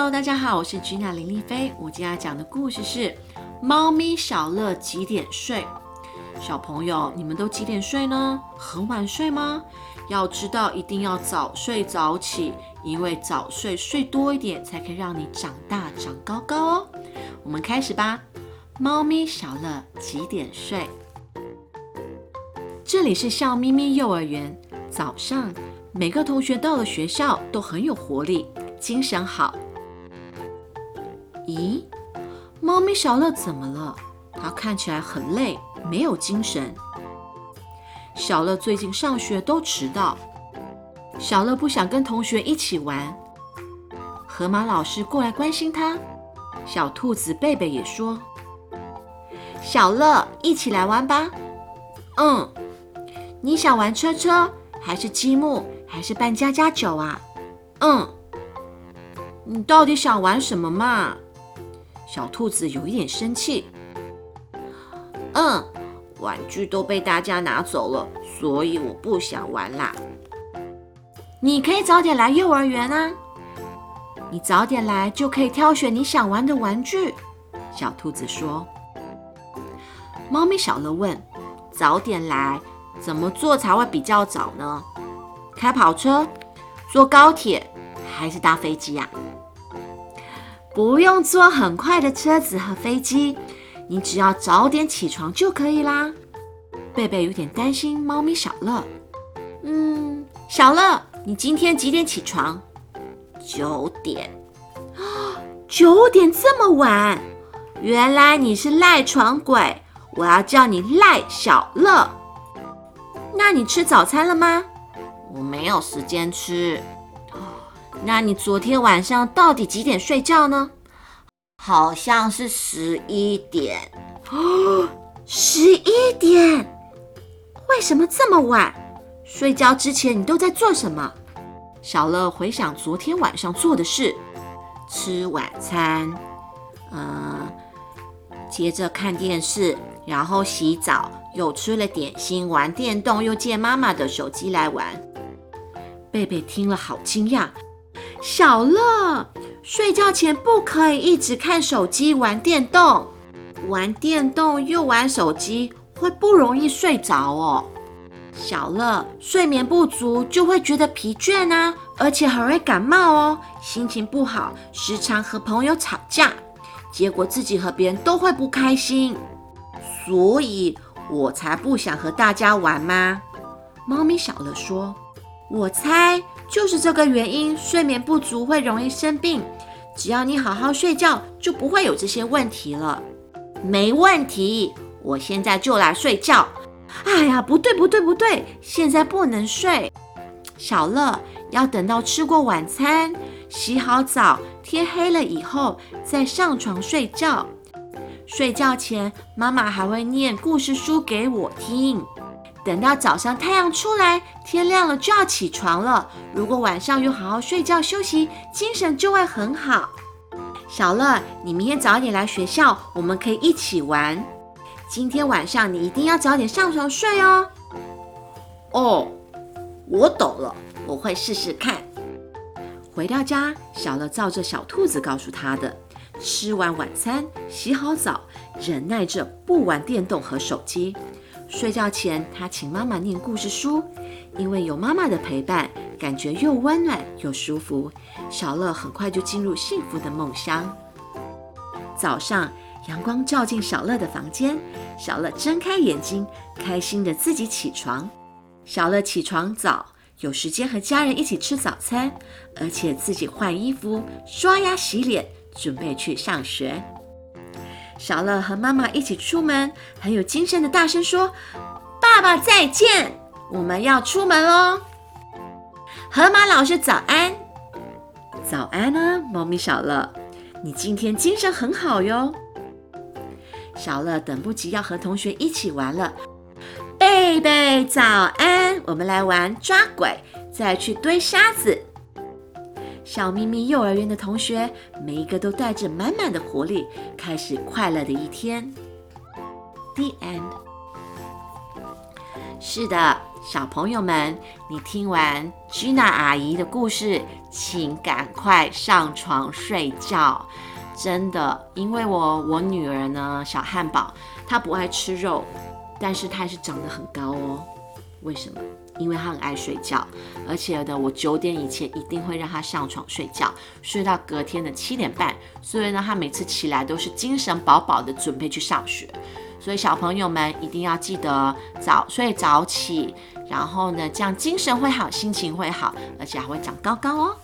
Hello，大家好，我是君娜林丽菲。我今天要讲的故事是《猫咪小乐几点睡》。小朋友，你们都几点睡呢？很晚睡吗？要知道，一定要早睡早起，因为早睡睡多一点，才可以让你长大长高高哦。我们开始吧。猫咪小乐几点睡？这里是笑咪咪幼儿园。早上，每个同学到了学校都很有活力，精神好。咦，猫咪小乐怎么了？它看起来很累，没有精神。小乐最近上学都迟到，小乐不想跟同学一起玩。河马老师过来关心他，小兔子贝贝也说。小乐，一起来玩吧。嗯，你想玩车车，还是积木，还是扮家家酒啊？嗯，你到底想玩什么嘛？小兔子有一点生气。嗯，玩具都被大家拿走了，所以我不想玩啦。你可以早点来幼儿园啊，你早点来就可以挑选你想玩的玩具。小兔子说。猫咪小乐问：“早点来，怎么做才会比较早呢？开跑车、坐高铁还是搭飞机呀？”不用坐很快的车子和飞机，你只要早点起床就可以啦。贝贝有点担心猫咪小乐。嗯，小乐，你今天几点起床？九点。啊，九点这么晚？原来你是赖床鬼。我要叫你赖小乐。那你吃早餐了吗？我没有时间吃。那你昨天晚上到底几点睡觉呢？好像是十一点。哦，十一点？为什么这么晚？睡觉之前你都在做什么？小乐回想昨天晚上做的事：吃晚餐，嗯，接着看电视。然后洗澡，又吃了点心，玩电动，又借妈妈的手机来玩。贝贝听了好惊讶，小乐，睡觉前不可以一直看手机玩电动，玩电动又玩手机会不容易睡着哦。小乐，睡眠不足就会觉得疲倦啊，而且很容易感冒哦，心情不好，时常和朋友吵架，结果自己和别人都会不开心。所以我才不想和大家玩吗？猫咪小乐说：“我猜就是这个原因，睡眠不足会容易生病。只要你好好睡觉，就不会有这些问题了。”没问题，我现在就来睡觉。哎呀，不对不对不对，现在不能睡。小乐要等到吃过晚餐、洗好澡、天黑了以后再上床睡觉。睡觉前，妈妈还会念故事书给我听。等到早上太阳出来，天亮了就要起床了。如果晚上有好好睡觉休息，精神就会很好。小乐，你明天早点来学校，我们可以一起玩。今天晚上你一定要早点上床睡哦。哦，我懂了，我会试试看。回到家，小乐照着小兔子告诉他的。吃完晚餐，洗好澡，忍耐着不玩电动和手机。睡觉前，他请妈妈念故事书，因为有妈妈的陪伴，感觉又温暖又舒服。小乐很快就进入幸福的梦乡。早上，阳光照进小乐的房间，小乐睁开眼睛，开心的自己起床。小乐起床早，有时间和家人一起吃早餐，而且自己换衣服、刷牙、洗脸。准备去上学，小乐和妈妈一起出门，很有精神的大声说：“爸爸再见，我们要出门喽！”河马老师早安，早安啊，猫咪小乐，你今天精神很好哟。小乐等不及要和同学一起玩了，贝贝早安，我们来玩抓鬼，再去堆沙子。小咪咪幼儿园的同学，每一个都带着满满的活力，开始快乐的一天。The end。是的，小朋友们，你听完 Gina 阿姨的故事，请赶快上床睡觉。真的，因为我我女儿呢，小汉堡，她不爱吃肉，但是她还是长得很高哦。为什么？因为他很爱睡觉，而且呢，我九点以前一定会让他上床睡觉，睡到隔天的七点半。所以呢，他每次起来都是精神饱饱的，准备去上学。所以小朋友们一定要记得早睡早起，然后呢，这样精神会好，心情会好，而且还会长高高哦。